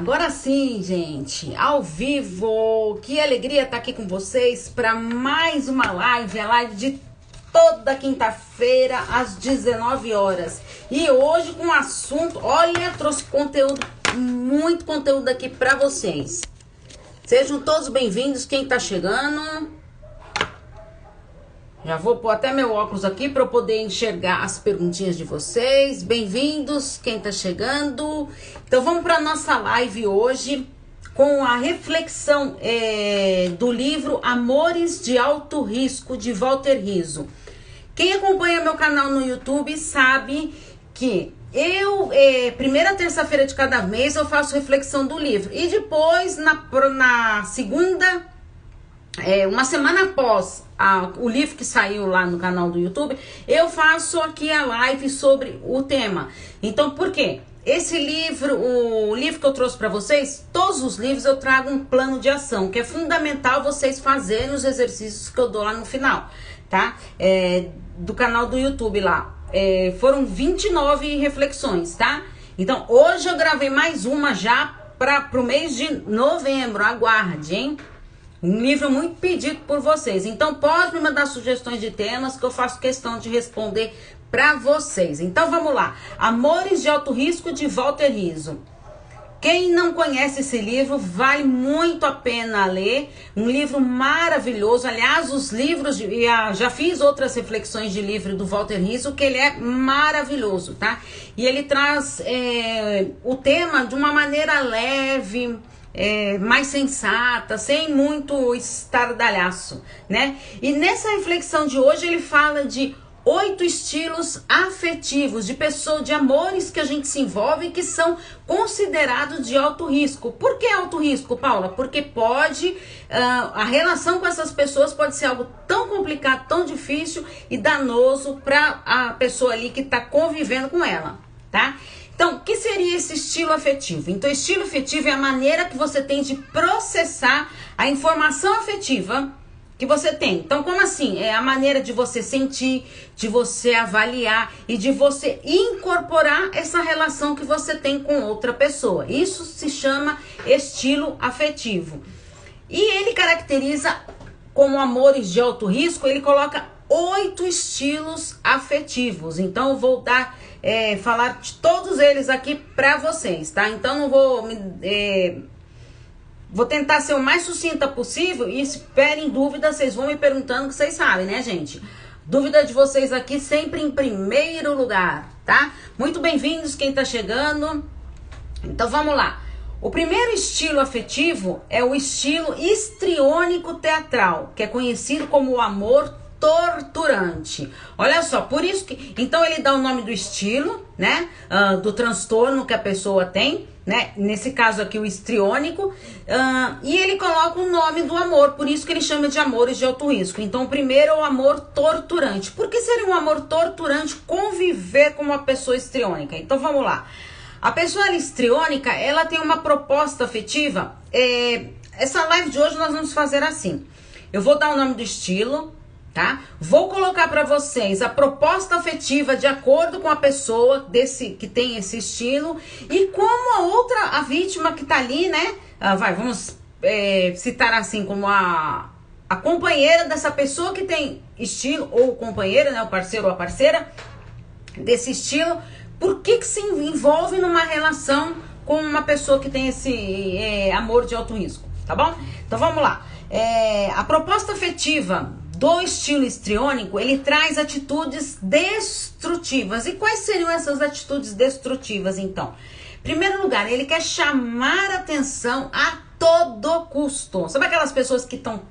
Agora sim, gente, ao vivo. Que alegria estar aqui com vocês para mais uma live, a live de toda quinta-feira às 19 horas. E hoje com um assunto, olha, trouxe conteúdo, muito conteúdo aqui para vocês. Sejam todos bem-vindos quem está chegando. Já vou pôr até meu óculos aqui para eu poder enxergar as perguntinhas de vocês. Bem-vindos, quem está chegando. Então vamos para nossa live hoje com a reflexão é, do livro Amores de Alto Risco de Walter Riso. Quem acompanha meu canal no YouTube sabe que eu, é, primeira terça-feira de cada mês, eu faço reflexão do livro. E depois, na, na segunda, é, uma semana após a, o livro que saiu lá no canal do YouTube, eu faço aqui a live sobre o tema. Então, por quê? Esse livro, o livro que eu trouxe para vocês, todos os livros eu trago um plano de ação, que é fundamental vocês fazerem os exercícios que eu dou lá no final, tá? É, do canal do YouTube lá. É, foram 29 reflexões, tá? Então, hoje eu gravei mais uma já para o mês de novembro. Aguarde, hein? Um livro muito pedido por vocês. Então pode me mandar sugestões de temas que eu faço questão de responder para vocês. Então vamos lá. Amores de Alto Risco de Walter Riso. Quem não conhece esse livro, vale muito a pena ler. Um livro maravilhoso. Aliás, os livros, de, já fiz outras reflexões de livro do Walter Riso, que ele é maravilhoso, tá? E ele traz é, o tema de uma maneira leve, é, mais sensata, sem muito estardalhaço, né? E nessa reflexão de hoje ele fala de oito estilos afetivos de pessoas, de amores que a gente se envolve que são considerados de alto risco. Por que alto risco, Paula? Porque pode, uh, a relação com essas pessoas pode ser algo tão complicado, tão difícil e danoso para a pessoa ali que está convivendo com ela, tá? Então, o que seria esse estilo afetivo? Então, estilo afetivo é a maneira que você tem de processar a informação afetiva que você tem. Então, como assim? É a maneira de você sentir, de você avaliar e de você incorporar essa relação que você tem com outra pessoa. Isso se chama estilo afetivo. E ele caracteriza como amores de alto risco, ele coloca oito estilos afetivos. Então, eu vou dar é, falar de todos eles aqui para vocês, tá? Então não vou é, vou tentar ser o mais sucinta possível e esperem dúvidas, vocês vão me perguntando que vocês sabem, né, gente? Dúvida de vocês aqui sempre em primeiro lugar, tá? Muito bem-vindos quem tá chegando. Então vamos lá. O primeiro estilo afetivo é o estilo histriônico teatral, que é conhecido como o amor torturante. Olha só, por isso que. Então ele dá o nome do estilo, né? Uh, do transtorno que a pessoa tem, né? Nesse caso aqui, o histriônico. Uh, e ele coloca o nome do amor, por isso que ele chama de amores de alto risco. Então, primeiro é o amor torturante. Por que seria um amor torturante conviver com uma pessoa histriônica? Então vamos lá. A pessoa histriônica, ela tem uma proposta afetiva. É, essa live de hoje nós vamos fazer assim. Eu vou dar o nome do estilo, tá? Vou colocar para vocês a proposta afetiva de acordo com a pessoa desse que tem esse estilo e como a outra, a vítima que tá ali, né? Ah, vai, vamos é, citar assim como a a companheira dessa pessoa que tem estilo ou companheira, né, o parceiro ou a parceira desse estilo, por que que se envolve numa relação com uma pessoa que tem esse é, amor de alto risco, tá bom? Então vamos lá. É, a proposta afetiva do estilo histriônico, ele traz atitudes destrutivas. E quais seriam essas atitudes destrutivas, então? Primeiro lugar, ele quer chamar atenção a todo custo. Sabe aquelas pessoas que estão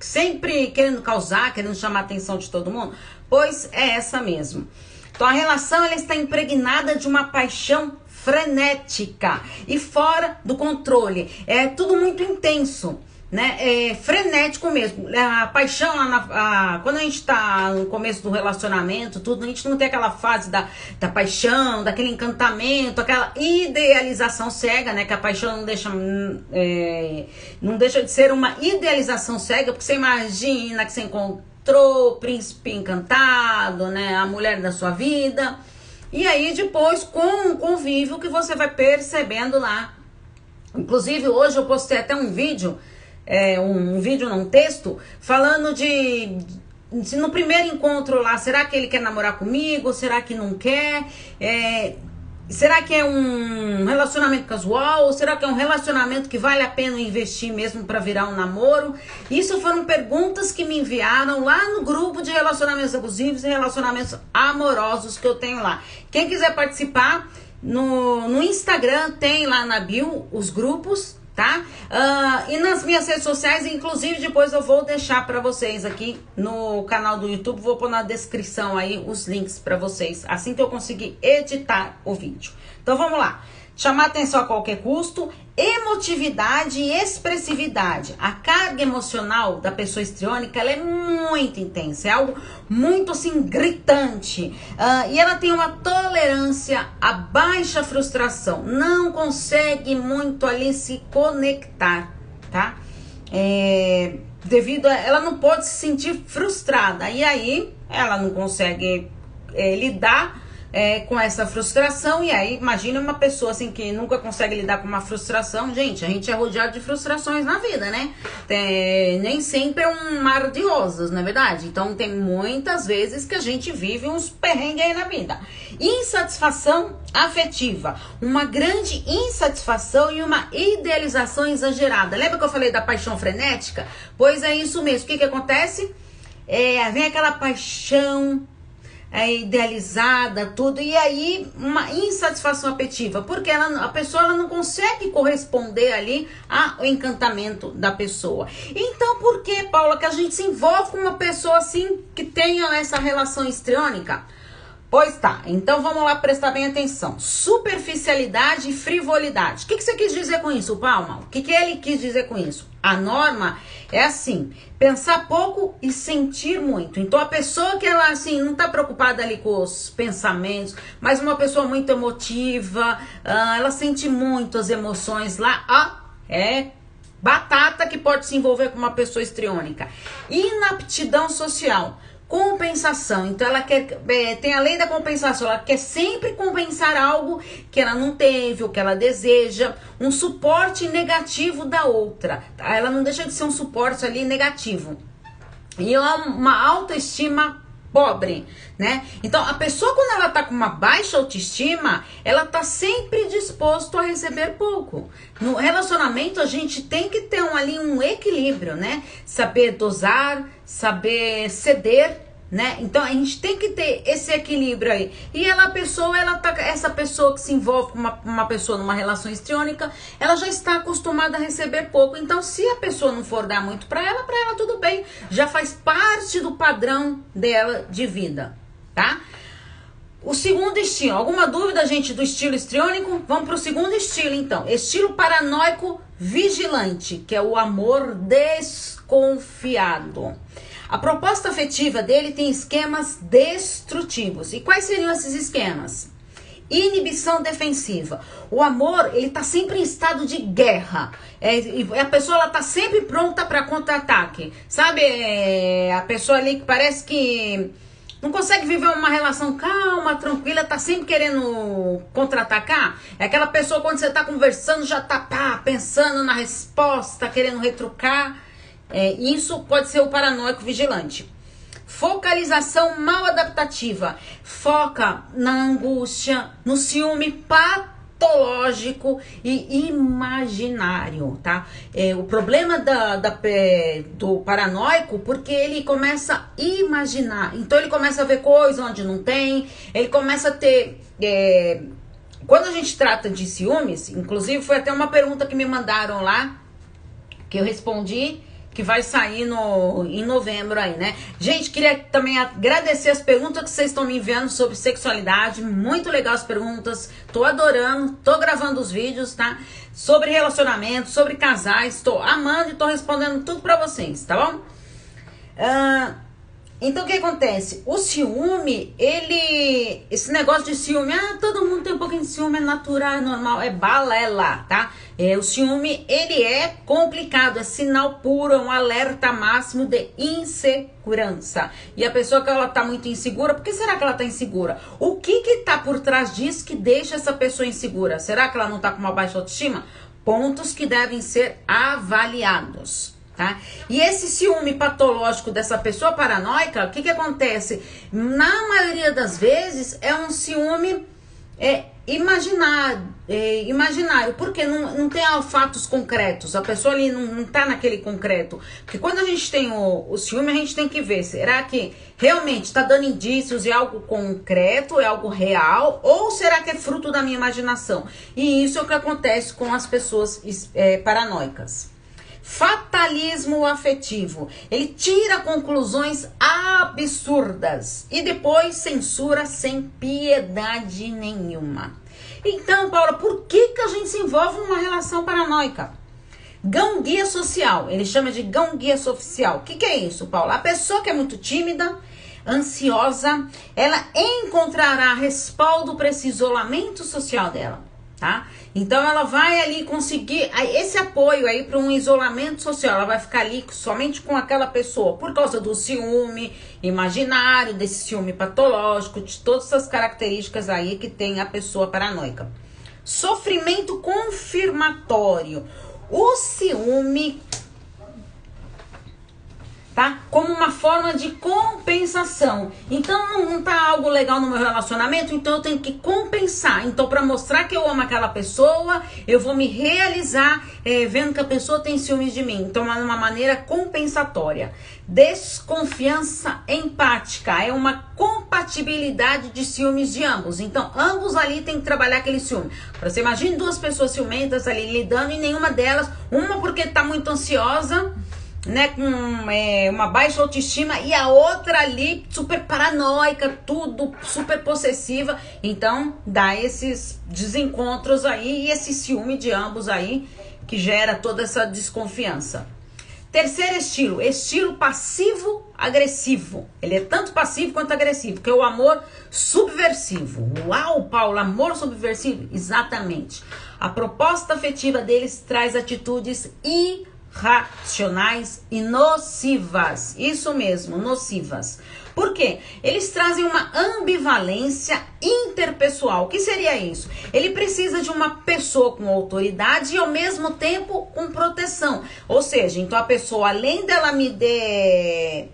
sempre querendo causar, querendo chamar a atenção de todo mundo? Pois é essa mesmo. Então a relação ela está impregnada de uma paixão frenética e fora do controle. É tudo muito intenso né? É frenético mesmo. A paixão lá na, a, quando a gente tá no começo do relacionamento, tudo, a gente não tem aquela fase da, da paixão, daquele encantamento, aquela idealização cega, né? Que a paixão não deixa, é, não deixa de ser uma idealização cega, porque você imagina que você encontrou o príncipe encantado, né? A mulher da sua vida. E aí depois, com o convívio, que você vai percebendo lá Inclusive, hoje eu postei até um vídeo, é, um, um vídeo, não, um texto, falando de se no primeiro encontro lá, será que ele quer namorar comigo? Será que não quer? É, será que é um relacionamento casual? Ou será que é um relacionamento que vale a pena investir mesmo para virar um namoro? Isso foram perguntas que me enviaram lá no grupo de relacionamentos abusivos e relacionamentos amorosos que eu tenho lá. Quem quiser participar, no, no Instagram tem lá na bio os grupos tá? Uh, e nas minhas redes sociais, inclusive depois eu vou deixar para vocês aqui no canal do YouTube, vou pôr na descrição aí os links para vocês, assim que eu conseguir editar o vídeo. Então vamos lá. Chamar atenção a qualquer custo, emotividade e expressividade. A carga emocional da pessoa histriônica é muito intensa, é algo muito assim gritante. Uh, e ela tem uma tolerância a baixa frustração, não consegue muito ali se conectar, tá? É, devido a ela não pode se sentir frustrada e aí ela não consegue é, lidar é, com essa frustração. E aí, imagina uma pessoa assim que nunca consegue lidar com uma frustração. Gente, a gente é rodeado de frustrações na vida, né? Tem, nem sempre é um mar de rosas, não é verdade? Então, tem muitas vezes que a gente vive uns perrengues aí na vida. Insatisfação afetiva, uma grande insatisfação e uma idealização exagerada. Lembra que eu falei da paixão frenética? Pois é isso mesmo. O que, que acontece? É, vem aquela paixão é, idealizada, tudo, e aí uma insatisfação afetiva, porque ela, a pessoa ela não consegue corresponder ali ao encantamento da pessoa. Então, por que, Paula, que a gente se envolve com uma pessoa assim que tenha essa relação histriônica? Pois tá, então vamos lá prestar bem atenção. Superficialidade e frivolidade. O que, que você quis dizer com isso, Palma? O que, que ele quis dizer com isso? A norma é assim: pensar pouco e sentir muito. Então a pessoa que ela assim não tá preocupada ali com os pensamentos, mas uma pessoa muito emotiva, uh, ela sente muito as emoções lá, ó, é batata que pode se envolver com uma pessoa estriônica. Inaptidão social compensação. Então ela quer é, tem a lei da compensação, ela quer sempre compensar algo que ela não teve, ou que ela deseja, um suporte negativo da outra. Tá? Ela não deixa de ser um suporte ali negativo. E uma autoestima pobre, né? Então a pessoa quando ela tá com uma baixa autoestima, ela tá sempre disposto a receber pouco. No relacionamento a gente tem que ter um, ali um equilíbrio, né? Saber dosar, saber ceder né? Então a gente tem que ter esse equilíbrio aí. E ela, pessoa, ela tá, essa pessoa que se envolve com uma, uma pessoa numa relação histriônica, ela já está acostumada a receber pouco. Então, se a pessoa não for dar muito para ela, para ela tudo bem, já faz parte do padrão dela de vida, tá? O segundo estilo, alguma dúvida, gente, do estilo histriônico? Vamos para o segundo estilo, então. Estilo paranoico vigilante, que é o amor desconfiado. A proposta afetiva dele tem esquemas destrutivos. E quais seriam esses esquemas? Inibição defensiva. O amor, ele tá sempre em estado de guerra. É, a pessoa, ela tá sempre pronta para contra-ataque. Sabe, é, a pessoa ali que parece que não consegue viver uma relação calma, tranquila, tá sempre querendo contra-atacar. É aquela pessoa quando você tá conversando já tá pá, pensando na resposta, querendo retrucar. É, isso pode ser o paranoico vigilante. Focalização mal adaptativa. Foca na angústia, no ciúme patológico e imaginário, tá? É, o problema da, da, do paranoico, porque ele começa a imaginar. Então ele começa a ver coisas onde não tem, ele começa a ter. É, quando a gente trata de ciúmes, inclusive foi até uma pergunta que me mandaram lá, que eu respondi que vai sair no, em novembro aí, né? Gente, queria também agradecer as perguntas que vocês estão me enviando sobre sexualidade. Muito legal as perguntas. Tô adorando, tô gravando os vídeos, tá? Sobre relacionamento, sobre casais. Tô amando e tô respondendo tudo pra vocês, tá bom? Uh, então o que acontece? O ciúme, ele. Esse negócio de ciúme, ah, todo mundo tem um pouquinho de ciúme, é natural, é normal, é balela, tá? É, o ciúme, ele é complicado, é sinal puro, é um alerta máximo de insegurança. E a pessoa que ela tá muito insegura, por que será que ela tá insegura? O que que tá por trás disso que deixa essa pessoa insegura? Será que ela não tá com uma baixa autoestima? pontos que devem ser avaliados. Tá? E esse ciúme patológico dessa pessoa paranoica, o que, que acontece? Na maioria das vezes é um ciúme é, imaginar, é, imaginário, porque não, não tem fatos concretos, a pessoa ali não, não tá naquele concreto. Porque quando a gente tem o, o ciúme, a gente tem que ver, será que realmente está dando indícios de algo concreto, é algo real, ou será que é fruto da minha imaginação? E isso é o que acontece com as pessoas é, paranoicas. Fatalismo afetivo. Ele tira conclusões absurdas e depois censura sem piedade nenhuma. Então, Paula, por que, que a gente se envolve numa relação paranoica? Gão guia social, ele chama de gão guia social. O que, que é isso, Paula? A pessoa que é muito tímida, ansiosa, ela encontrará respaldo para esse isolamento social dela tá? Então ela vai ali conseguir esse apoio aí para um isolamento social. Ela vai ficar ali somente com aquela pessoa por causa do ciúme imaginário, desse ciúme patológico, de todas essas características aí que tem a pessoa paranoica. Sofrimento confirmatório. O ciúme tá? Como uma forma de compensação. Então não, tá algo legal no meu relacionamento, então eu tenho que compensar. Então para mostrar que eu amo aquela pessoa, eu vou me realizar é, vendo que a pessoa tem ciúmes de mim. Então é uma maneira compensatória. Desconfiança empática é uma compatibilidade de ciúmes de ambos. Então ambos ali tem que trabalhar aquele ciúme. Você imagine duas pessoas ciumentas ali lidando e nenhuma delas, uma porque tá muito ansiosa né, com é, uma baixa autoestima e a outra ali super paranoica, tudo super possessiva. Então, dá esses desencontros aí e esse ciúme de ambos aí que gera toda essa desconfiança. Terceiro estilo, estilo passivo agressivo. Ele é tanto passivo quanto agressivo, que é o amor subversivo. Uau, Paulo, amor subversivo? Exatamente. A proposta afetiva deles traz atitudes e racionais e nocivas. Isso mesmo, nocivas. Por quê? Eles trazem uma ambivalência interpessoal. O que seria isso? Ele precisa de uma pessoa com autoridade e ao mesmo tempo com proteção. Ou seja, então a pessoa, além dela me der.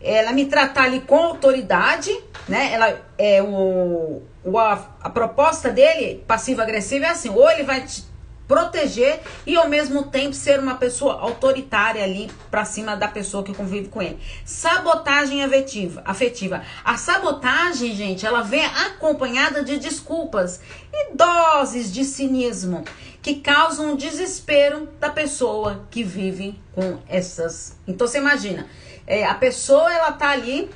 Ela me tratar ali com autoridade, né? Ela é o, o a, a proposta dele, passivo-agressivo, é assim: ou ele vai te proteger e ao mesmo tempo ser uma pessoa autoritária ali para cima da pessoa que convive com ele. Sabotagem afetiva, afetiva. A sabotagem, gente, ela vem acompanhada de desculpas e doses de cinismo que causam desespero da pessoa que vive com essas. Então você imagina, é, a pessoa ela tá ali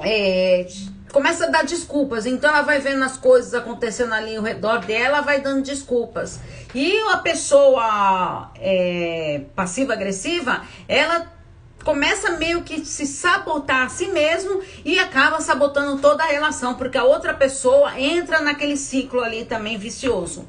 é, começa a dar desculpas. Então ela vai vendo as coisas acontecendo ali ao redor dela, vai dando desculpas. E a pessoa é, passiva-agressiva, ela começa meio que se sabotar a si mesmo e acaba sabotando toda a relação, porque a outra pessoa entra naquele ciclo ali também vicioso.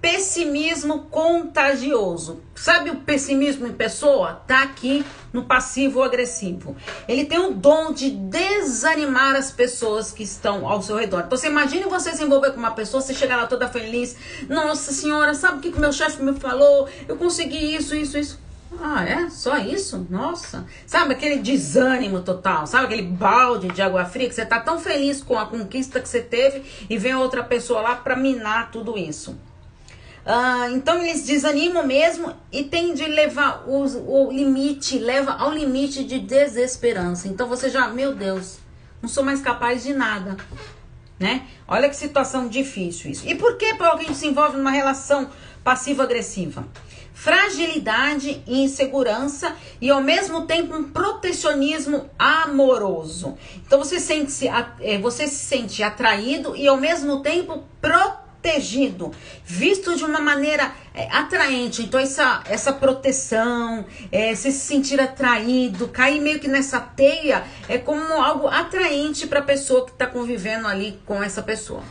Pessimismo contagioso. Sabe o pessimismo em pessoa? Tá aqui no passivo agressivo. Ele tem o dom de desanimar as pessoas que estão ao seu redor. Então você imagine você se envolver com uma pessoa, você chegar lá toda feliz. Nossa senhora, sabe o que o meu chefe me falou? Eu consegui isso, isso, isso. Ah, é? Só isso? Nossa. Sabe aquele desânimo total? Sabe aquele balde de água fria que você tá tão feliz com a conquista que você teve e vem outra pessoa lá para minar tudo isso. Ah, então eles desanimam mesmo e tem de levar o, limite, leva ao limite de desesperança. Então você já, meu Deus, não sou mais capaz de nada. Né? Olha que situação difícil isso. E por que, Paulo, que a gente se envolve numa relação passivo-agressiva? Fragilidade e insegurança e ao mesmo tempo um protecionismo amoroso. Então você sente -se, é, você se sente atraído e ao mesmo tempo protegido protegido, visto de uma maneira é, atraente. Então, essa, essa proteção, é, se sentir atraído, cair meio que nessa teia, é como algo atraente para a pessoa que está convivendo ali com essa pessoa.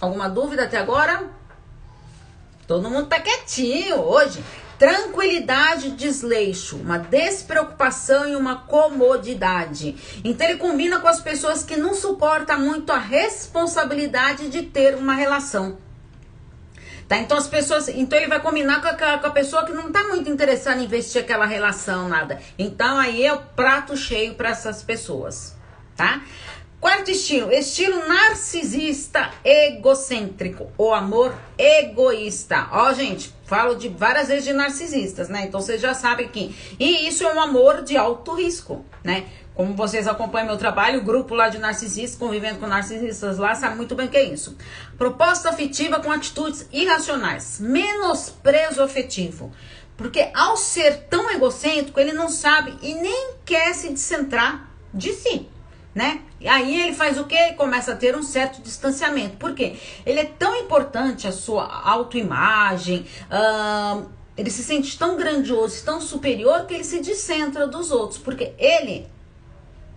Alguma dúvida até agora? Todo mundo tá quietinho hoje. Tranquilidade, desleixo, uma despreocupação e uma comodidade. Então ele combina com as pessoas que não suportam muito a responsabilidade de ter uma relação. Tá? Então as pessoas, então ele vai combinar com a, com a pessoa que não tá muito interessada em investir aquela relação, nada. Então aí é o prato cheio para essas pessoas, tá? Estilo, estilo narcisista egocêntrico, o amor egoísta. Ó, gente, falo de várias vezes de narcisistas, né? Então vocês já sabem que. E isso é um amor de alto risco, né? Como vocês acompanham meu trabalho, o grupo lá de narcisistas, convivendo com narcisistas lá, sabe muito bem o que é isso. Proposta afetiva com atitudes irracionais. Menosprezo afetivo. Porque ao ser tão egocêntrico, ele não sabe e nem quer se descentrar de si né? E aí ele faz o quê? Começa a ter um certo distanciamento. Por quê? Ele é tão importante a sua autoimagem, uh, ele se sente tão grandioso, tão superior que ele se descentra dos outros, porque ele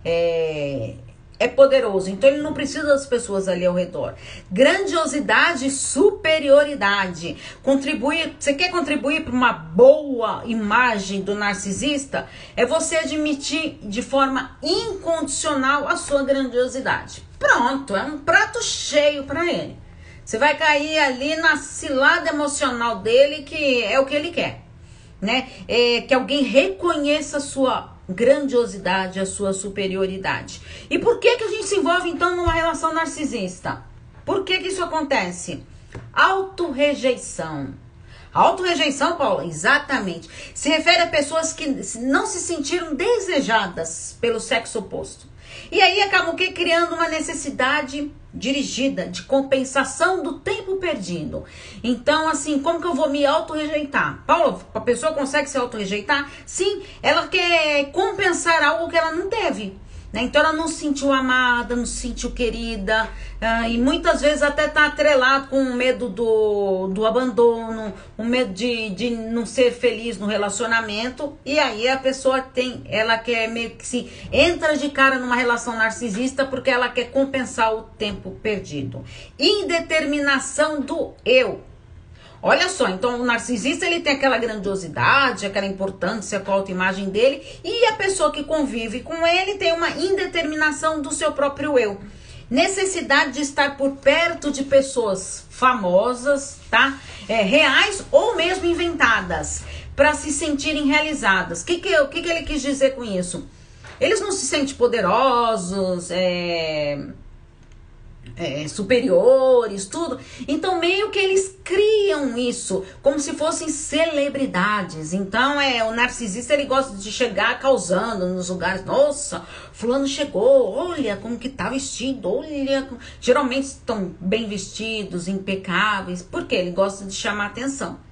é, é poderoso, então ele não precisa das pessoas ali ao redor. Grandiosidade e superioridade. Contribuir, você quer contribuir para uma boa imagem do narcisista? É você admitir de forma incondicional a sua grandiosidade. Pronto, é um prato cheio para ele. Você vai cair ali na cilada emocional dele, que é o que ele quer, né? É que alguém reconheça a sua grandiosidade, a sua superioridade. E por que, que a gente se envolve então numa relação narcisista? Por que, que isso acontece? Autorrejeição. Autorrejeição, Paula, exatamente. Se refere a pessoas que não se sentiram desejadas pelo sexo oposto. E aí acabam que criando uma necessidade dirigida de compensação do tempo perdido. Então, assim, como que eu vou me auto-rejeitar? Paulo, a pessoa consegue se auto-rejeitar? Sim, ela quer compensar algo que ela não teve. Né? Então ela não se sentiu amada, não se sentiu querida, uh, e muitas vezes até tá atrelado com o medo do, do abandono, o medo de, de não ser feliz no relacionamento, e aí a pessoa tem, ela quer meio que se entra de cara numa relação narcisista porque ela quer compensar o tempo perdido. Indeterminação do eu. Olha só, então o narcisista ele tem aquela grandiosidade, aquela importância com a autoimagem dele, e a pessoa que convive com ele tem uma indeterminação do seu próprio eu. Necessidade de estar por perto de pessoas famosas, tá? É, reais ou mesmo inventadas, para se sentirem realizadas. O que, que, que, que ele quis dizer com isso? Eles não se sentem poderosos, é é, superiores, tudo. Então, meio que eles criam isso como se fossem celebridades. Então, é o narcisista ele gosta de chegar causando nos lugares. Nossa, fulano chegou, olha como que tá vestido, olha. Geralmente estão bem vestidos, impecáveis, porque ele gosta de chamar atenção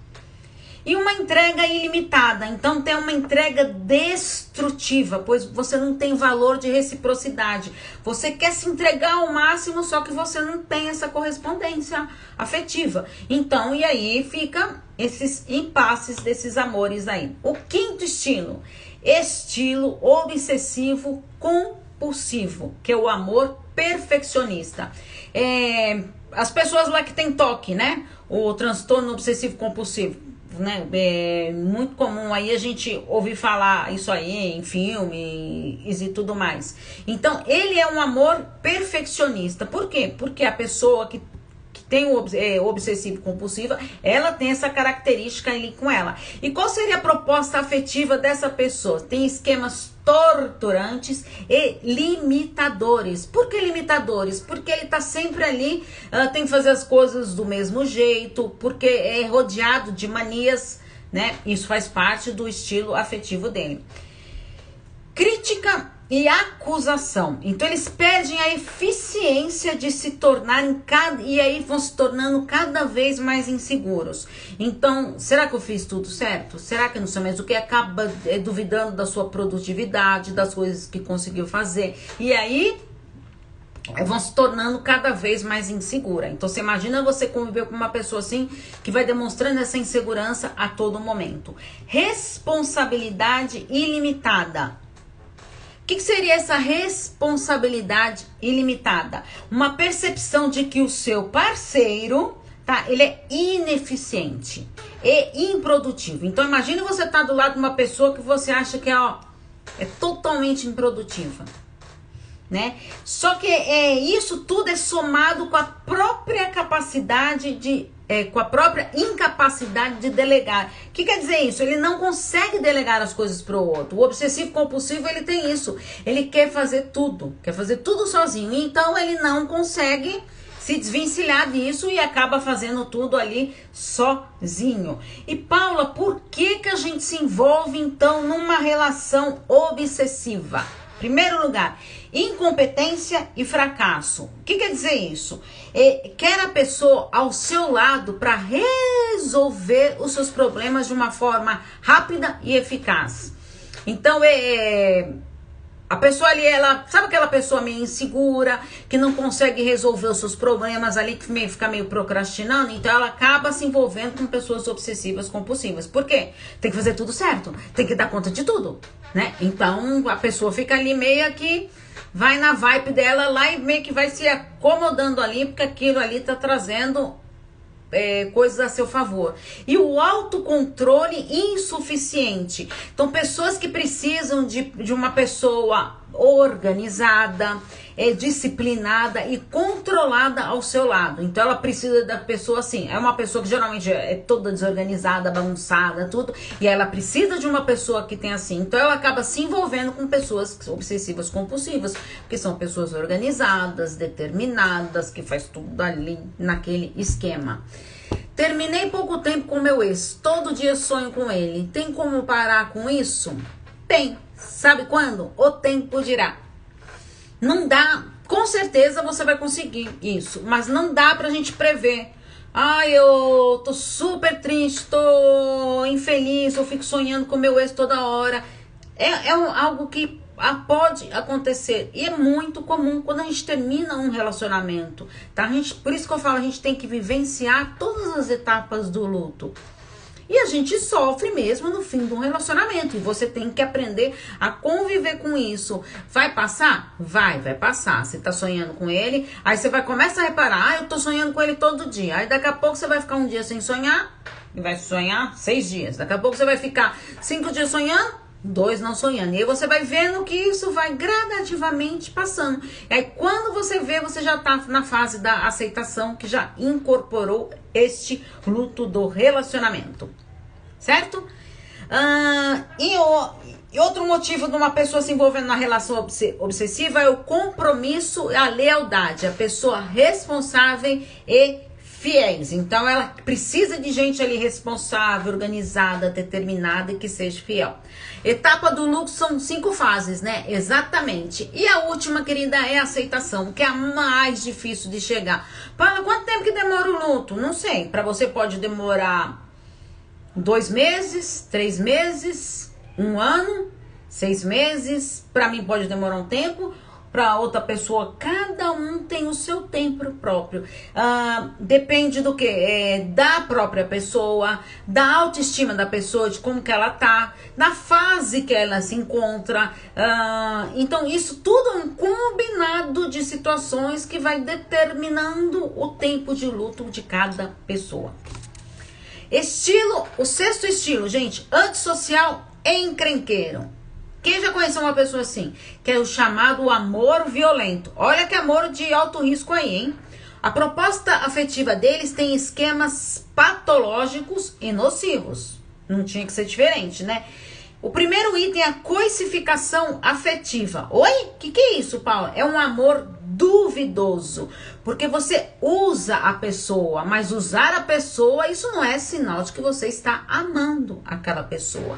e uma entrega ilimitada. Então tem uma entrega destrutiva, pois você não tem valor de reciprocidade. Você quer se entregar ao máximo, só que você não tem essa correspondência afetiva. Então, e aí fica esses impasses desses amores aí. O quinto estilo, estilo obsessivo compulsivo, que é o amor perfeccionista. É, as pessoas lá que tem toque, né? O transtorno obsessivo compulsivo né? É muito comum aí a gente ouvir falar isso aí em filmes e tudo mais. Então, ele é um amor perfeccionista. Por quê? Porque a pessoa que tem o é, obsessivo compulsiva, ela tem essa característica ali com ela. E qual seria a proposta afetiva dessa pessoa? Tem esquemas torturantes e limitadores. Por que limitadores? Porque ele tá sempre ali, uh, tem que fazer as coisas do mesmo jeito, porque é rodeado de manias, né? Isso faz parte do estilo afetivo dele. Crítica e acusação. Então eles perdem a eficiência de se tornarem cada e aí vão se tornando cada vez mais inseguros. Então, será que eu fiz tudo certo? Será que não sei mais o que acaba é, duvidando da sua produtividade, das coisas que conseguiu fazer? E aí é, vão se tornando cada vez mais insegura. Então você imagina você conviver com uma pessoa assim que vai demonstrando essa insegurança a todo momento. Responsabilidade ilimitada o que, que seria essa responsabilidade ilimitada? Uma percepção de que o seu parceiro, tá? Ele é ineficiente e improdutivo. Então imagine você estar tá do lado de uma pessoa que você acha que é, ó, é totalmente improdutiva. Né? Só que é, isso tudo é somado com a própria capacidade de. É, com a própria incapacidade de delegar. O que quer dizer isso? Ele não consegue delegar as coisas para o outro. O obsessivo compulsivo ele tem isso. Ele quer fazer tudo, quer fazer tudo sozinho. Então ele não consegue se desvencilhar disso e acaba fazendo tudo ali sozinho. E Paula, por que que a gente se envolve então numa relação obsessiva? Primeiro lugar, incompetência e fracasso. O que quer dizer isso? É, quer a pessoa ao seu lado para resolver os seus problemas de uma forma rápida e eficaz. Então, é, a pessoa ali, ela, sabe aquela pessoa meio insegura, que não consegue resolver os seus problemas ali, que meio, fica meio procrastinando? Então ela acaba se envolvendo com pessoas obsessivas, compulsivas. Por quê? Tem que fazer tudo certo, tem que dar conta de tudo, né? Então a pessoa fica ali meio que vai na vibe dela lá e meio que vai se acomodando ali, porque aquilo ali tá trazendo é, coisas a seu favor. E o autocontrole insuficiente. Então, pessoas que precisam de, de uma pessoa organizada, é, disciplinada e controlada ao seu lado. Então ela precisa da pessoa assim. É uma pessoa que geralmente é toda desorganizada, bagunçada, tudo. E ela precisa de uma pessoa que tem assim. Então ela acaba se envolvendo com pessoas obsessivas compulsivas, que são pessoas organizadas, determinadas, que faz tudo ali naquele esquema. Terminei pouco tempo com meu ex. Todo dia sonho com ele. Tem como parar com isso? Tem. Sabe quando? O tempo dirá. Não dá, com certeza você vai conseguir isso, mas não dá pra gente prever. Ai, eu tô super triste, tô infeliz, eu fico sonhando com meu ex toda hora. É, é algo que pode acontecer e é muito comum quando a gente termina um relacionamento, tá? A gente, por isso que eu falo, a gente tem que vivenciar todas as etapas do luto. E a gente sofre mesmo no fim de um relacionamento. E você tem que aprender a conviver com isso. Vai passar? Vai, vai passar. Você tá sonhando com ele, aí você vai começar a reparar, ah, eu tô sonhando com ele todo dia. Aí daqui a pouco você vai ficar um dia sem sonhar, e vai sonhar seis dias. Daqui a pouco você vai ficar cinco dias sonhando, dois não sonhando. E aí você vai vendo que isso vai gradativamente passando. E aí quando você vê, você já tá na fase da aceitação, que já incorporou este luto do relacionamento. Certo? Uh, e, o, e outro motivo de uma pessoa se envolvendo na relação obsessiva é o compromisso e a lealdade. A pessoa responsável e fiéis. Então ela precisa de gente ali responsável, organizada, determinada e que seja fiel. Etapa do luto são cinco fases, né? Exatamente. E a última, querida, é a aceitação, que é a mais difícil de chegar. Paula, quanto tempo que demora o luto? Não sei. Para você pode demorar dois meses, três meses, um ano, seis meses. Para mim pode demorar um tempo para outra pessoa, cada um tem o seu tempo próprio. Ah, depende do que? É, da própria pessoa, da autoestima da pessoa, de como que ela tá, na fase que ela se encontra. Ah, então, isso tudo é um combinado de situações que vai determinando o tempo de luto de cada pessoa. Estilo, o sexto estilo, gente, antissocial encrenqueiro. Quem já conheceu uma pessoa assim? Que é o chamado amor violento. Olha que amor de alto risco aí, hein? A proposta afetiva deles tem esquemas patológicos e nocivos. Não tinha que ser diferente, né? O primeiro item é a coisificação afetiva. Oi? O que, que é isso, Paulo? É um amor duvidoso. Porque você usa a pessoa, mas usar a pessoa, isso não é sinal de que você está amando aquela pessoa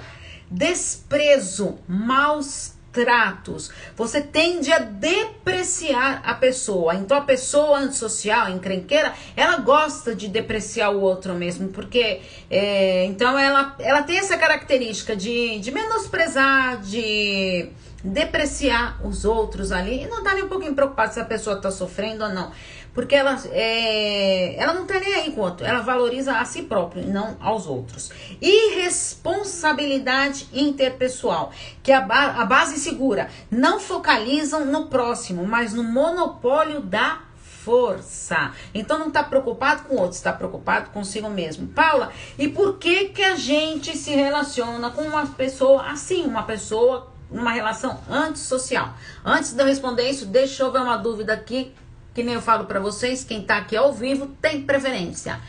desprezo, maus tratos. Você tende a depreciar a pessoa. Então a pessoa antissocial, encrenqueira, ela gosta de depreciar o outro mesmo, porque é, então ela, ela tem essa característica de, de menosprezar, de depreciar os outros ali e não tá nem um pouquinho preocupada se a pessoa tá sofrendo ou não. Porque ela, é, ela não tá nem aí com o outro, ela valoriza a si própria e não aos outros. Irresponsabilidade interpessoal, que a, ba a base segura. Não focalizam no próximo, mas no monopólio da força. Então não está preocupado com o outro, está preocupado consigo mesmo. Paula, e por que que a gente se relaciona com uma pessoa assim, uma pessoa numa relação antissocial. Antes de eu responder isso, deixa eu ver uma dúvida aqui, que nem eu falo para vocês, quem tá aqui ao vivo tem preferência.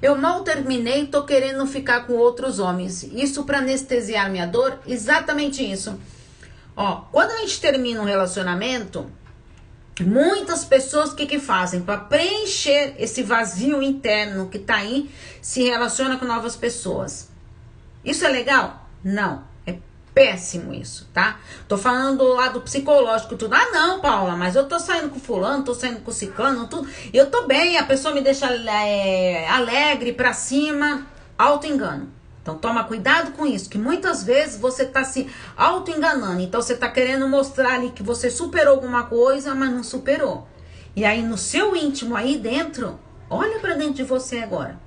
Eu mal terminei, tô querendo ficar com outros homens. Isso para anestesiar minha dor? Exatamente isso. Ó, quando a gente termina um relacionamento, muitas pessoas o que que fazem para preencher esse vazio interno que tá aí, se relaciona com novas pessoas. Isso é legal? Não péssimo isso, tá? Tô falando do lado psicológico, tudo. Ah, não, Paula, mas eu tô saindo com fulano, tô saindo com ciclano, tudo. Eu tô bem, a pessoa me deixa é, alegre pra cima, auto-engano. Então toma cuidado com isso, que muitas vezes você tá se auto-enganando. Então você tá querendo mostrar ali que você superou alguma coisa, mas não superou. E aí no seu íntimo aí dentro, olha para dentro de você agora.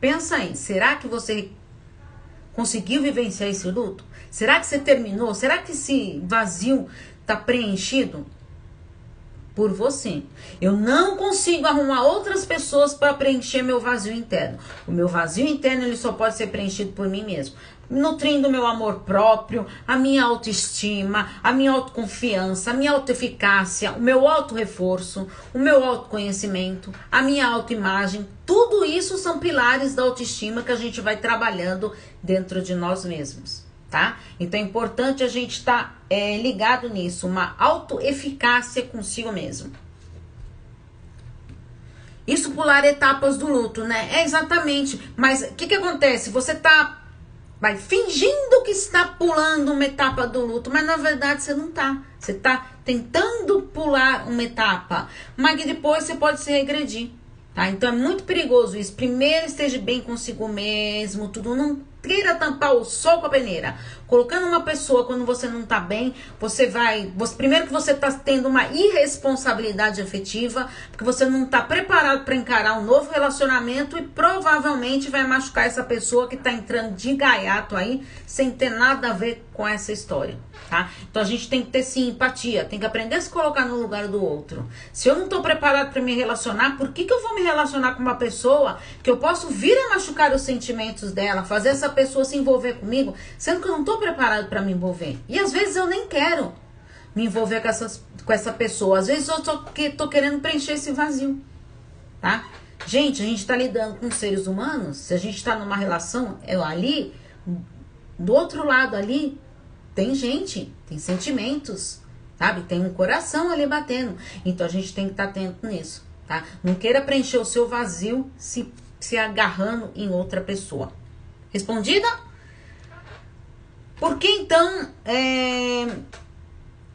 Pensa aí, será que você conseguiu vivenciar esse luto? Será que você terminou? Será que esse vazio está preenchido? Por você. Eu não consigo arrumar outras pessoas para preencher meu vazio interno. O meu vazio interno ele só pode ser preenchido por mim mesmo nutrindo meu amor próprio, a minha autoestima, a minha autoconfiança, a minha autoeficácia, o meu auto-reforço, o meu autoconhecimento, a minha autoimagem. Tudo isso são pilares da autoestima que a gente vai trabalhando dentro de nós mesmos tá? Então é importante a gente estar tá, é, ligado nisso, uma autoeficácia consigo mesmo. Isso pular etapas do luto, né? É exatamente. Mas o que, que acontece? Você tá vai fingindo que está pulando uma etapa do luto, mas na verdade você não tá. Você tá tentando pular uma etapa, mas depois você pode se regredir. Tá? Então é muito perigoso isso. Primeiro esteja bem consigo mesmo, tudo não queira tampar o sol com a peneira. Colocando uma pessoa quando você não tá bem, você vai. Você, primeiro que você tá tendo uma irresponsabilidade afetiva, porque você não tá preparado para encarar um novo relacionamento e provavelmente vai machucar essa pessoa que tá entrando de gaiato aí, sem ter nada a ver com essa história tá? Então a gente tem que ter sim empatia, tem que aprender a se colocar no lugar do outro. Se eu não estou preparado para me relacionar, por que, que eu vou me relacionar com uma pessoa que eu posso vir a machucar os sentimentos dela, fazer essa pessoa se envolver comigo, sendo que eu não estou preparado para me envolver? E às vezes eu nem quero me envolver com, essas, com essa pessoa, às vezes eu tô, que, tô querendo preencher esse vazio, tá? Gente, a gente está lidando com seres humanos, se a gente está numa relação, eu ali, do outro lado ali, tem gente, tem sentimentos, sabe? Tem um coração ali batendo. Então a gente tem que estar tá atento nisso, tá? Não queira preencher o seu vazio se, se agarrando em outra pessoa. Respondida? Por que então. É...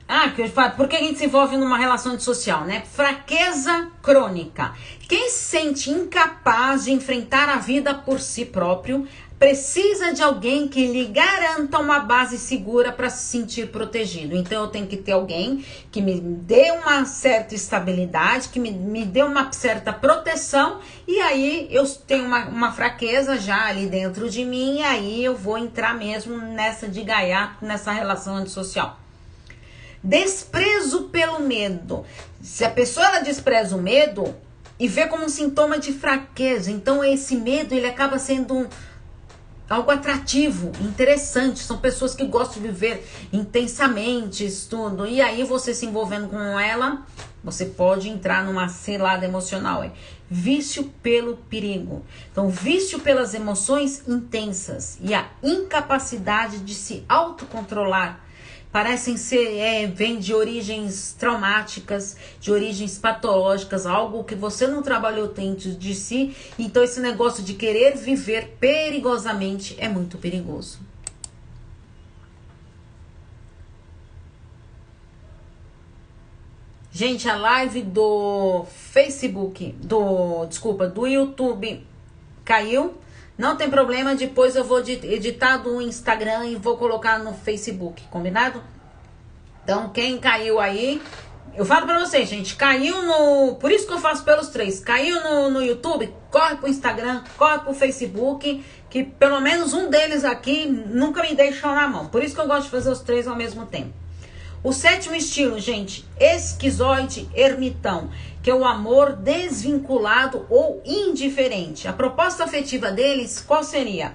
Ah, que eu falo, por que a gente se envolve numa relação antissocial, né? Fraqueza crônica. Quem se sente incapaz de enfrentar a vida por si próprio precisa de alguém que lhe garanta uma base segura para se sentir protegido. Então eu tenho que ter alguém que me dê uma certa estabilidade, que me, me dê uma certa proteção, e aí eu tenho uma, uma fraqueza já ali dentro de mim, e aí eu vou entrar mesmo nessa de gaiato, nessa relação antissocial. Desprezo pelo medo. Se a pessoa despreza o medo e vê como um sintoma de fraqueza, então esse medo ele acaba sendo um algo atrativo, interessante. São pessoas que gostam de viver intensamente, tudo. E aí você se envolvendo com ela, você pode entrar numa selada emocional. É vício pelo perigo. Então, vício pelas emoções intensas e a incapacidade de se autocontrolar parecem ser, é, vem de origens traumáticas, de origens patológicas, algo que você não trabalhou dentro de si. Então, esse negócio de querer viver perigosamente é muito perigoso. Gente, a live do Facebook, do, desculpa, do YouTube caiu. Não tem problema, depois eu vou editar do Instagram e vou colocar no Facebook, combinado? Então, quem caiu aí, eu falo pra vocês, gente, caiu no. Por isso que eu faço pelos três. Caiu no, no YouTube, corre pro Instagram, corre pro Facebook, que pelo menos um deles aqui nunca me deixou na mão. Por isso que eu gosto de fazer os três ao mesmo tempo. O sétimo estilo, gente, esquizoide ermitão, que é o amor desvinculado ou indiferente. A proposta afetiva deles, qual seria?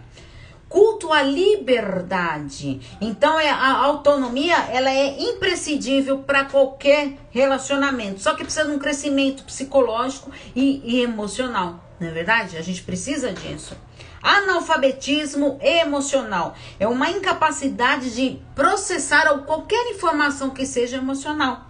culto à liberdade. Então é a autonomia, ela é imprescindível para qualquer relacionamento. Só que precisa de um crescimento psicológico e, e emocional, não é verdade? A gente precisa disso. Analfabetismo emocional é uma incapacidade de processar qualquer informação que seja emocional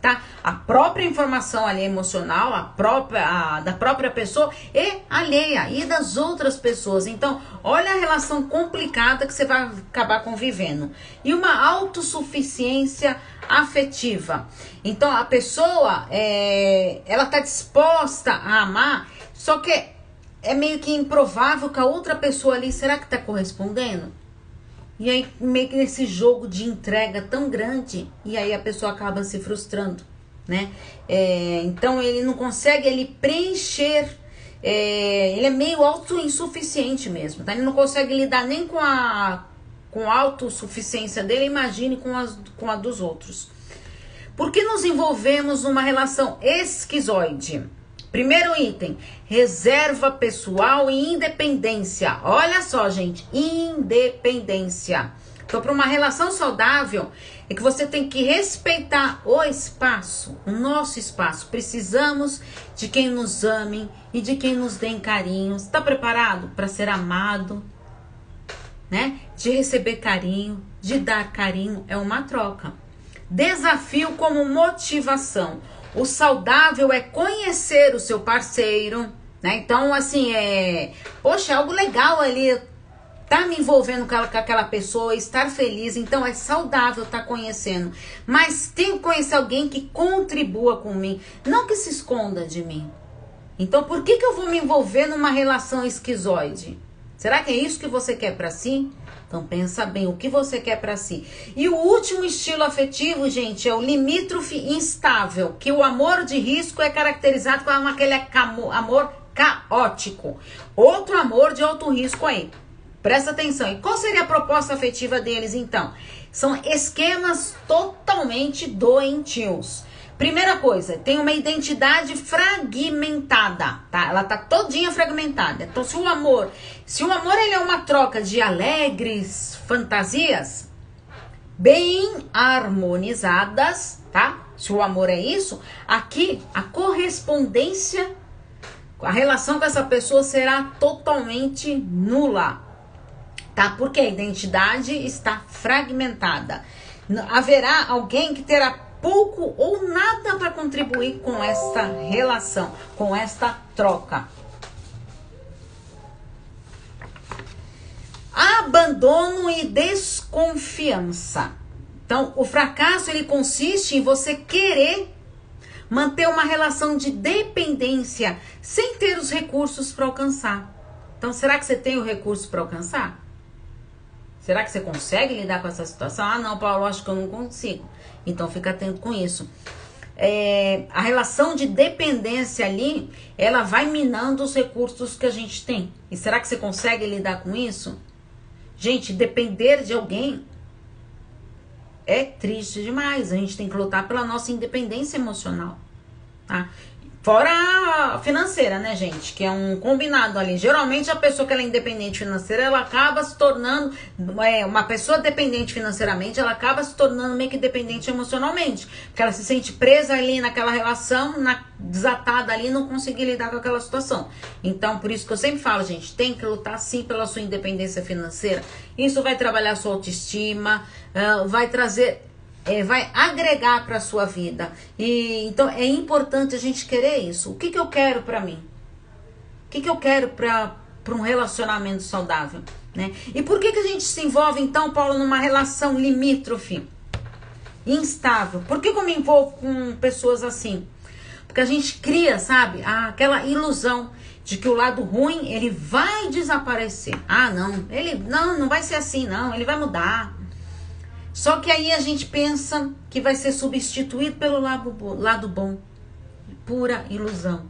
tá? A própria informação ali emocional, a própria a, da própria pessoa e alheia e das outras pessoas. Então, olha a relação complicada que você vai acabar convivendo. E uma autossuficiência afetiva. Então, a pessoa é, ela tá disposta a amar, só que é meio que improvável que a outra pessoa ali, será que tá correspondendo? E aí, meio que nesse jogo de entrega tão grande, e aí a pessoa acaba se frustrando, né? É, então, ele não consegue ele preencher, é, ele é meio autossuficiente mesmo, tá? Ele não consegue lidar nem com a, com a autossuficiência dele, imagine com, as, com a dos outros. Por que nos envolvemos numa relação esquizoide? Primeiro item, reserva pessoal e independência. Olha só, gente, independência. Então, para uma relação saudável, é que você tem que respeitar o espaço, o nosso espaço. Precisamos de quem nos ame e de quem nos dê carinho. Está preparado para ser amado? Né? De receber carinho, de dar carinho, é uma troca. Desafio como motivação. O saudável é conhecer o seu parceiro, né? Então, assim, é. Poxa, é algo legal ali. Tá me envolvendo com aquela pessoa, estar feliz, então é saudável estar tá conhecendo. Mas tem que conhecer alguém que contribua com mim, não que se esconda de mim. Então, por que, que eu vou me envolver numa relação esquizoide? Será que é isso que você quer para si? Então pensa bem o que você quer para si. E o último estilo afetivo, gente, é o limítrofe instável, que o amor de risco é caracterizado como aquele amor caótico. Outro amor de alto risco aí. Presta atenção. E qual seria a proposta afetiva deles então? São esquemas totalmente doentios. Primeira coisa, tem uma identidade fragmentada, tá? Ela tá todinha fragmentada. Então, se o amor, se o amor ele é uma troca de alegres fantasias bem harmonizadas, tá? Se o amor é isso, aqui a correspondência, a relação com essa pessoa será totalmente nula, tá? Porque a identidade está fragmentada. Haverá alguém que terá pouco ou nada para contribuir com esta relação, com esta troca. Abandono e desconfiança. Então, o fracasso ele consiste em você querer manter uma relação de dependência sem ter os recursos para alcançar. Então, será que você tem o recurso para alcançar? Será que você consegue lidar com essa situação? Ah, não, Paulo, acho que eu não consigo. Então fica atento com isso. É, a relação de dependência ali, ela vai minando os recursos que a gente tem. E será que você consegue lidar com isso? Gente, depender de alguém é triste demais. A gente tem que lutar pela nossa independência emocional. Tá? Fora a financeira, né, gente? Que é um combinado ali. Geralmente a pessoa que é independente financeira, ela acaba se tornando. É, uma pessoa dependente financeiramente, ela acaba se tornando meio que dependente emocionalmente. Porque ela se sente presa ali naquela relação, na, desatada ali, não conseguir lidar com aquela situação. Então, por isso que eu sempre falo, gente, tem que lutar sim pela sua independência financeira. Isso vai trabalhar sua autoestima, uh, vai trazer é, vai agregar para a sua vida. E então é importante a gente querer isso. O que, que eu quero para mim? O que, que eu quero para um relacionamento saudável? Né? E por que, que a gente se envolve, então, Paulo, numa relação limítrofe, instável? Por que, que eu me envolvo com pessoas assim? Porque a gente cria, sabe, aquela ilusão de que o lado ruim ele vai desaparecer. Ah, não, ele não, não vai ser assim, não, ele vai mudar. Só que aí a gente pensa que vai ser substituído pelo lado, bom. Pura ilusão.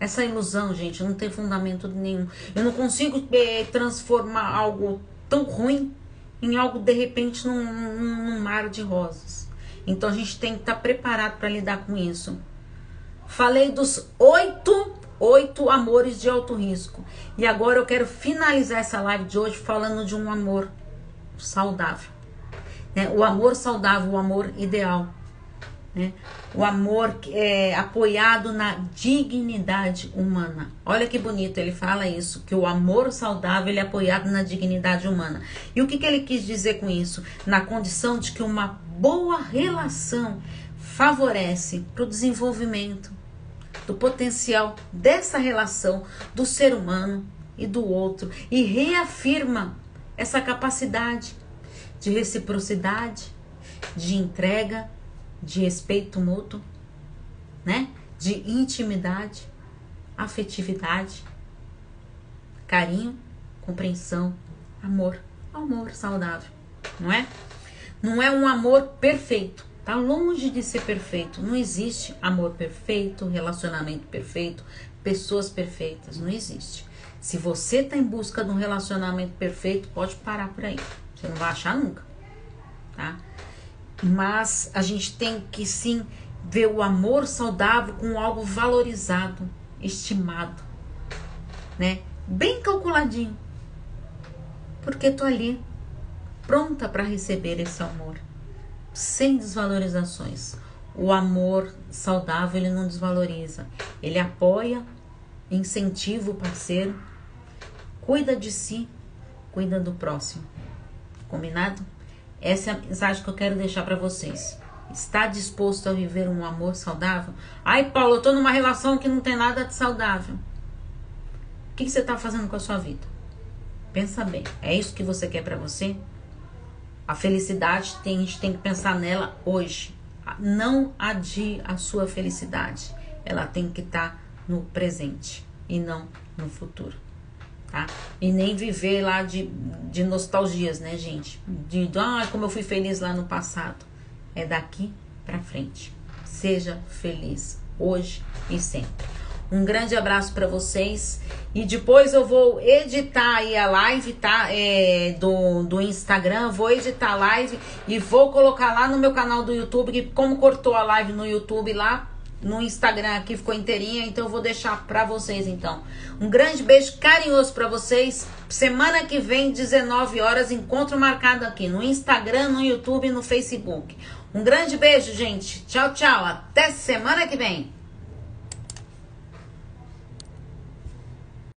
Essa ilusão, gente, não tem fundamento nenhum. Eu não consigo é, transformar algo tão ruim em algo de repente num, num, num mar de rosas. Então a gente tem que estar tá preparado para lidar com isso. Falei dos oito oito amores de alto risco. E agora eu quero finalizar essa live de hoje falando de um amor saudável. Né? O amor saudável, o amor ideal. Né? O amor é apoiado na dignidade humana. Olha que bonito, ele fala isso, que o amor saudável ele é apoiado na dignidade humana. E o que, que ele quis dizer com isso? Na condição de que uma boa relação favorece para o desenvolvimento do potencial dessa relação do ser humano e do outro e reafirma essa capacidade de reciprocidade, de entrega, de respeito mútuo, né? De intimidade, afetividade, carinho, compreensão, amor, amor saudável, não é? Não é um amor perfeito, Tá longe de ser perfeito. Não existe amor perfeito, relacionamento perfeito, pessoas perfeitas. Não existe. Se você tá em busca de um relacionamento perfeito, pode parar por aí. Você não vai achar nunca. Tá? Mas a gente tem que sim ver o amor saudável com algo valorizado, estimado, né? Bem calculadinho. Porque tô ali pronta para receber esse amor sem desvalorizações. O amor saudável ele não desvaloriza, ele apoia, incentiva o parceiro, cuida de si, cuida do próximo. Combinado? Essa é a mensagem que eu quero deixar para vocês. Está disposto a viver um amor saudável? Ai, Paulo, eu tô numa relação que não tem nada de saudável. O que, você está fazendo com a sua vida? Pensa bem. É isso que você quer para você? A felicidade tem, a gente tem que pensar nela hoje. Não adie a sua felicidade. Ela tem que estar tá no presente e não no futuro. Tá? E nem viver lá de, de nostalgias, né, gente? De, ah, como eu fui feliz lá no passado. É daqui para frente. Seja feliz hoje e sempre. Um grande abraço para vocês. E depois eu vou editar aí a live, tá? É, do, do Instagram. Vou editar a live e vou colocar lá no meu canal do YouTube. Que como cortou a live no YouTube lá, no Instagram aqui ficou inteirinha. Então eu vou deixar pra vocês então. Um grande beijo carinhoso para vocês. Semana que vem, 19 horas, encontro marcado aqui no Instagram, no YouTube e no Facebook. Um grande beijo, gente. Tchau, tchau. Até semana que vem.